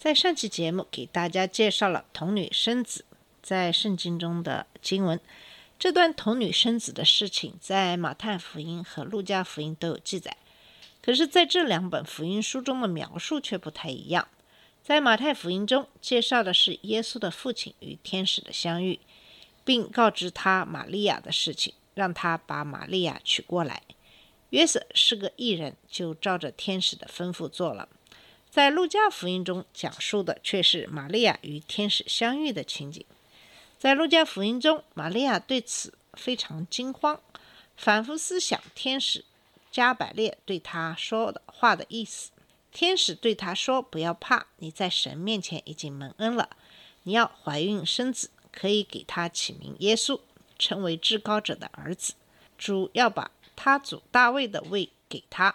在上期节目给大家介绍了童女生子在圣经中的经文。这段童女生子的事情在马太福音和路加福音都有记载，可是在这两本福音书中的描述却不太一样。在马太福音中介绍的是耶稣的父亲与天使的相遇，并告知他玛利亚的事情，让他把玛利亚娶过来。约瑟是个异人，就照着天使的吩咐做了。在路加福音中讲述的却是玛利亚与天使相遇的情景。在路加福音中，玛利亚对此非常惊慌，反复思想天使加百列对她说的话的意思。天使对她说：“不要怕，你在神面前已经蒙恩了，你要怀孕生子，可以给他起名耶稣，成为至高者的儿子。主要把他祖大卫的位给他。”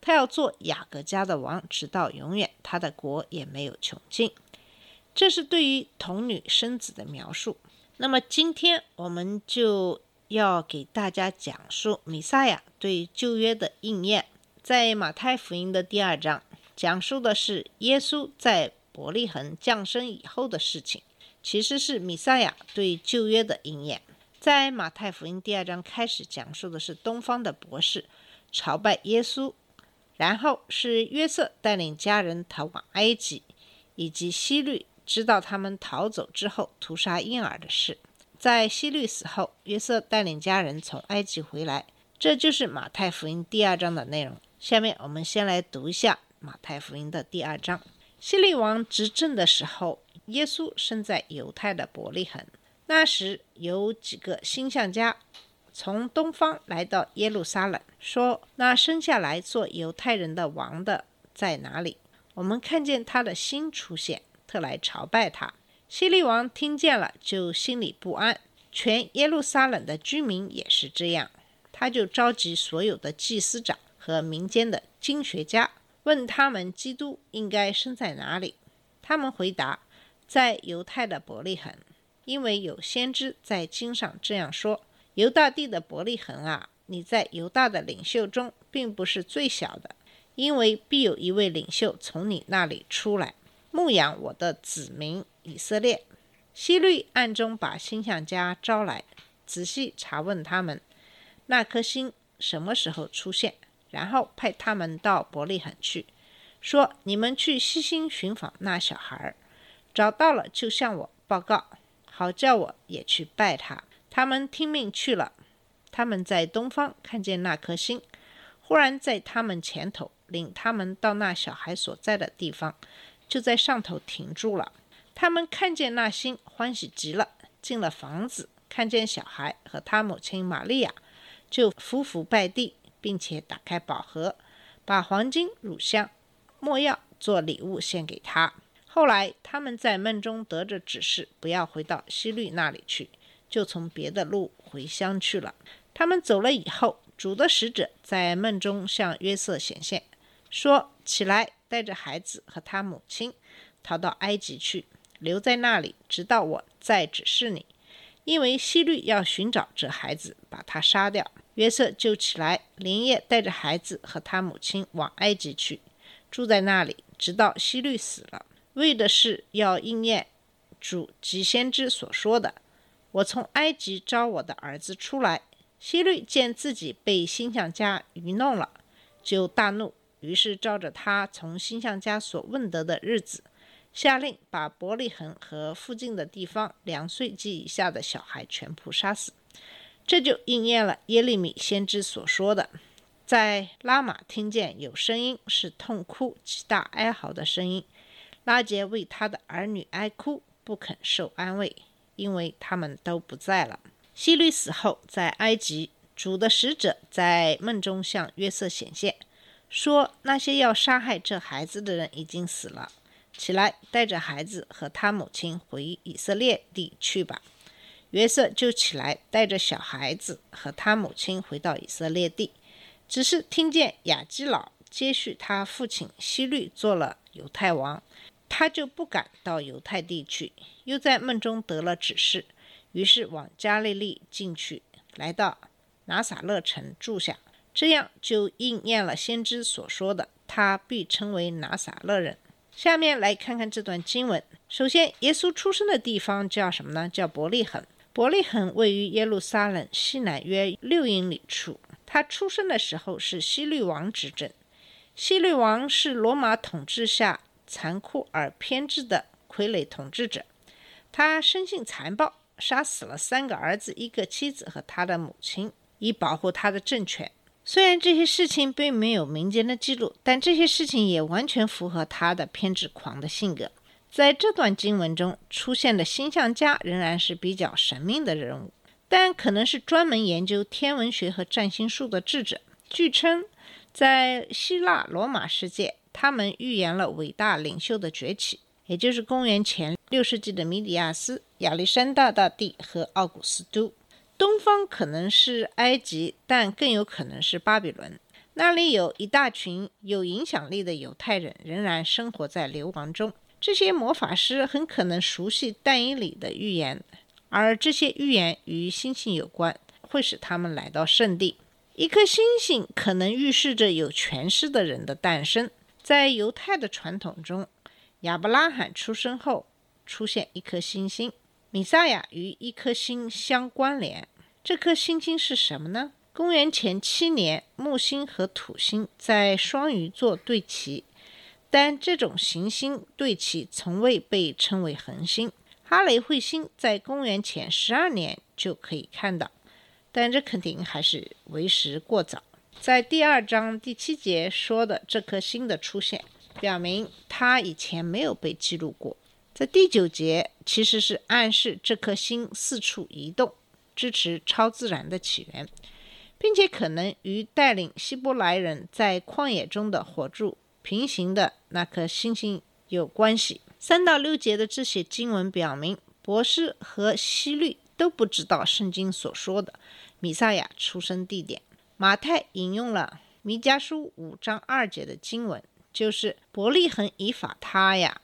他要做雅各家的王，直到永远，他的国也没有穷尽。这是对于童女生子的描述。那么今天我们就要给大家讲述弥赛亚对旧约的应验。在马太福音的第二章，讲述的是耶稣在伯利恒降生以后的事情，其实是弥赛亚对旧约的应验。在马太福音第二章开始讲述的是东方的博士朝拜耶稣。然后是约瑟带领家人逃往埃及，以及希律知道他们逃走之后屠杀婴儿的事。在希律死后，约瑟带领家人从埃及回来。这就是马太福音第二章的内容。下面我们先来读一下马太福音的第二章。希律王执政的时候，耶稣生在犹太的伯利恒。那时有几个星象家。从东方来到耶路撒冷，说：“那生下来做犹太人的王的在哪里？我们看见他的星出现，特来朝拜他。”希律王听见了，就心里不安。全耶路撒冷的居民也是这样。他就召集所有的祭司长和民间的经学家，问他们基督应该生在哪里。他们回答：“在犹太的伯利恒，因为有先知在经上这样说。”犹大地的伯利恒啊，你在犹大的领袖中并不是最小的，因为必有一位领袖从你那里出来，牧养我的子民以色列。希律暗中把星象家招来，仔细查问他们那颗星什么时候出现，然后派他们到伯利恒去，说：“你们去细心寻访那小孩，找到了就向我报告，好叫我也去拜他。”他们听命去了。他们在东方看见那颗星，忽然在他们前头领他们到那小孩所在的地方，就在上头停住了。他们看见那星，欢喜极了，进了房子，看见小孩和他母亲玛利亚，就伏伏拜地，并且打开宝盒，把黄金、乳香、没药做礼物献给他。后来他们在梦中得着指示，不要回到希律那里去。就从别的路回乡去了。他们走了以后，主的使者在梦中向约瑟显现，说：“起来，带着孩子和他母亲，逃到埃及去，留在那里，直到我再指示你。因为希律要寻找这孩子，把他杀掉。”约瑟就起来，连夜带着孩子和他母亲往埃及去，住在那里，直到希律死了，为的是要应验主及先知所说的。我从埃及招我的儿子出来。希律见自己被星象家愚弄了，就大怒，于是照着他从星象家所问得的日子，下令把伯利恒和附近的地方两岁及以下的小孩全部杀死。这就应验了耶利米先知所说的：在拉玛听见有声音，是痛哭极大哀嚎的声音。拉杰为他的儿女哀哭，不肯受安慰。因为他们都不在了。希律死后，在埃及，主的使者在梦中向约瑟显现，说那些要杀害这孩子的人已经死了，起来，带着孩子和他母亲回以色列地去吧。”约瑟就起来，带着小孩子和他母亲回到以色列地。只是听见雅基老接续他父亲希律做了犹太王，他就不敢到犹太地去，又在梦中得了指示，于是往加利利进去，来到拿撒勒城住下。这样就应验了先知所说的，他必称为拿撒勒人。下面来看看这段经文。首先，耶稣出生的地方叫什么呢？叫伯利恒。伯利恒位于耶路撒冷西南约六英里处。他出生的时候是希律王执政。希律王是罗马统治下残酷而偏执的傀儡统治者。他生性残暴，杀死了三个儿子、一个妻子和他的母亲，以保护他的政权。虽然这些事情并没有民间的记录，但这些事情也完全符合他的偏执狂的性格。在这段经文中出现的星象家仍然是比较神秘的人物，但可能是专门研究天文学和占星术的智者。据称，在希腊罗马世界，他们预言了伟大领袖的崛起，也就是公元前六世纪的米底亚斯、亚历山大大帝和奥古斯都。东方可能是埃及，但更有可能是巴比伦，那里有一大群有影响力的犹太人仍然生活在流亡中。这些魔法师很可能熟悉但以里的预言，而这些预言与星星有关，会使他们来到圣地。一颗星星可能预示着有权势的人的诞生。在犹太的传统中，亚伯拉罕出生后出现一颗星星，米撒亚与一颗星相关联。这颗星星是什么呢？公元前七年，木星和土星在双鱼座对齐。但这种行星对齐从未被称为恒星。哈雷彗星在公元前十二年就可以看到，但这肯定还是为时过早。在第二章第七节说的这颗星的出现，表明它以前没有被记录过。在第九节其实是暗示这颗星四处移动，支持超自然的起源，并且可能与带领希伯来人在旷野中的火柱。平行的那颗星星有关系。三到六节的这些经文表明，博士和希律都不知道圣经所说的米撒亚出生地点。马太引用了弥迦书五章二节的经文，就是伯利恒以法他呀，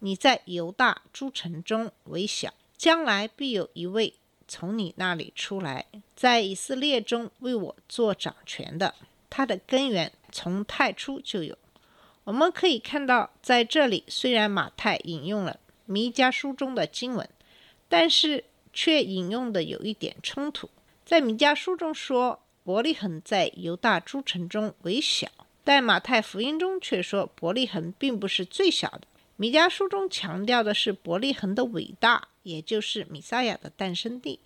你在犹大诸城中为小，将来必有一位从你那里出来，在以色列中为我做掌权的，他的根源从太初就有。我们可以看到，在这里虽然马太引用了弥迦书中的经文，但是却引用的有一点冲突。在弥迦书中说伯利恒在犹大诸城中为小，但马太福音中却说伯利恒并不是最小的。米迦书中强调的是伯利恒的伟大，也就是米撒亚的诞生地。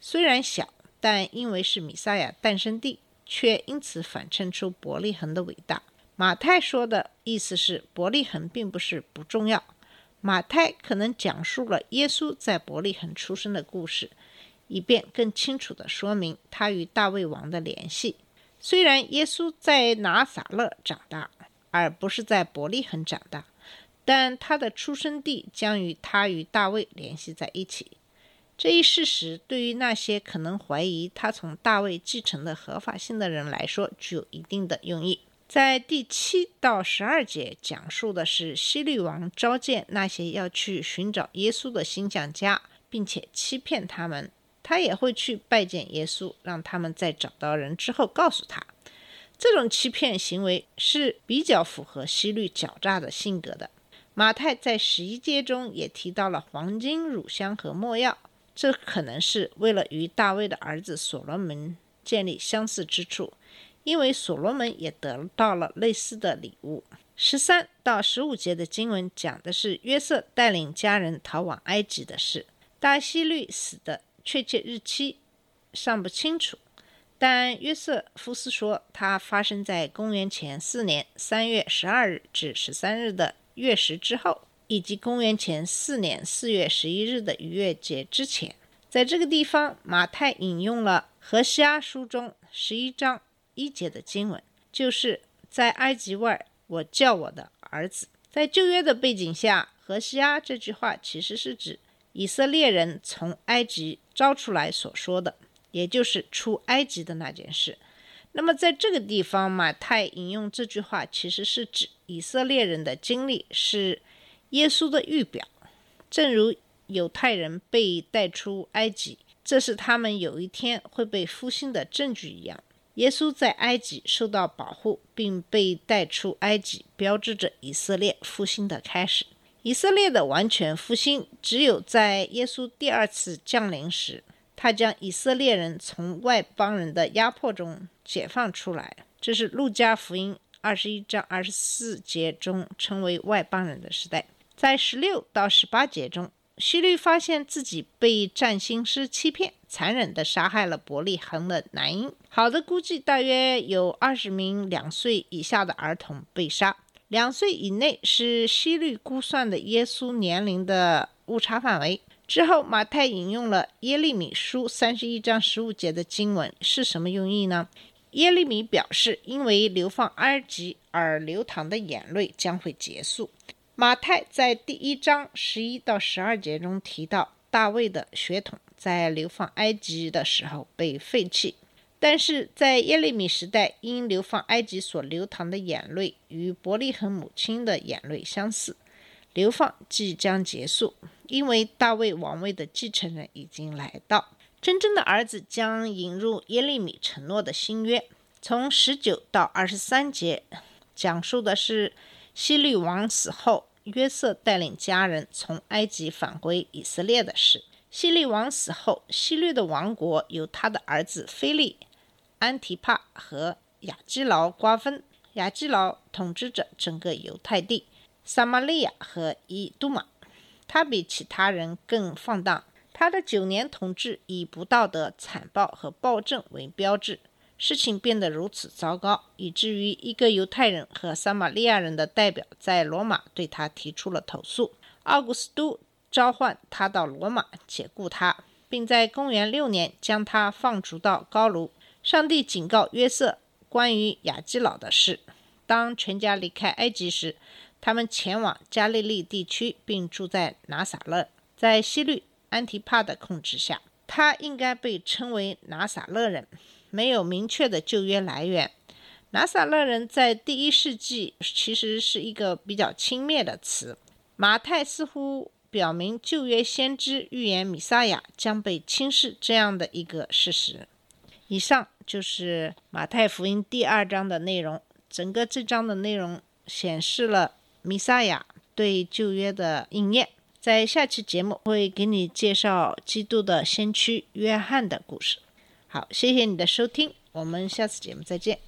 虽然小，但因为是米撒亚诞生地，却因此反衬出伯利恒的伟大。马太说的意思是，伯利恒并不是不重要。马太可能讲述了耶稣在伯利恒出生的故事，以便更清楚地说明他与大卫王的联系。虽然耶稣在拿撒勒长大，而不是在伯利恒长大，但他的出生地将与他与大卫联系在一起。这一事实对于那些可能怀疑他从大卫继承的合法性的人来说，具有一定的用意。在第七到十二节讲述的是希律王召见那些要去寻找耶稣的星象家，并且欺骗他们。他也会去拜见耶稣，让他们在找到人之后告诉他。这种欺骗行为是比较符合西律狡诈的性格的。马太在十一节中也提到了黄金、乳香和没药，这可能是为了与大卫的儿子所罗门建立相似之处。因为所罗门也得到了类似的礼物。十三到十五节的经文讲的是约瑟带领家人逃往埃及的事。大希律死的确切日期尚不清楚，但约瑟夫斯说，它发生在公元前四年三月十二日至十三日的月食之后，以及公元前四年四月十一日的逾越节之前。在这个地方，马太引用了何西阿书中十一章。一节的经文就是在埃及外，我叫我的儿子。在旧约的背景下，“何西阿”这句话其实是指以色列人从埃及招出来所说的，也就是出埃及的那件事。那么在这个地方，马太引用这句话，其实是指以色列人的经历是耶稣的预表，正如犹太人被带出埃及，这是他们有一天会被复兴的证据一样。耶稣在埃及受到保护，并被带出埃及，标志着以色列复兴的开始。以色列的完全复兴，只有在耶稣第二次降临时，他将以色列人从外邦人的压迫中解放出来。这是路加福音二十一章二十四节中称为外邦人的时代。在十六到十八节中。希律发现自己被占星师欺骗，残忍地杀害了伯利恒的男婴。好的估计，大约有二十名两岁以下的儿童被杀。两岁以内是希律估算的耶稣年龄的误差范围。之后，马太引用了耶利米书三十一章十五节的经文，是什么用意呢？耶利米表示，因为流放埃及而流淌的眼泪将会结束。马太在第一章十一到十二节中提到，大卫的血统在流放埃及的时候被废弃，但是在耶利米时代，因流放埃及所流淌的眼泪与伯利恒母亲的眼泪相似，流放即将结束，因为大卫王位的继承人已经来到，真正的儿子将引入耶利米承诺的新约。从十九到二十三节讲述的是希律王死后。约瑟带领家人从埃及返回以色列的事。希律王死后，希律的王国由他的儿子菲利、安提帕和亚基劳瓜分。亚基劳统治着整个犹太地、撒玛利亚和以杜马。他比其他人更放荡。他的九年统治以不道德、残暴和暴政为标志。事情变得如此糟糕，以至于一个犹太人和撒玛利亚人的代表在罗马对他提出了投诉。奥古斯都召唤他到罗马解雇他，并在公元六年将他放逐到高卢。上帝警告约瑟关于雅基老的事。当全家离开埃及时，他们前往加利利地区，并住在拿撒勒，在希律安提帕的控制下。他应该被称为拿撒勒人。没有明确的旧约来源。拿撒勒人在第一世纪其实是一个比较轻蔑的词。马太似乎表明旧约先知预言米撒亚将被轻视这样的一个事实。以上就是马太福音第二章的内容。整个这章的内容显示了弥撒亚对旧约的应验。在下期节目会给你介绍基督的先驱约翰的故事。好，谢谢你的收听，我们下次节目再见。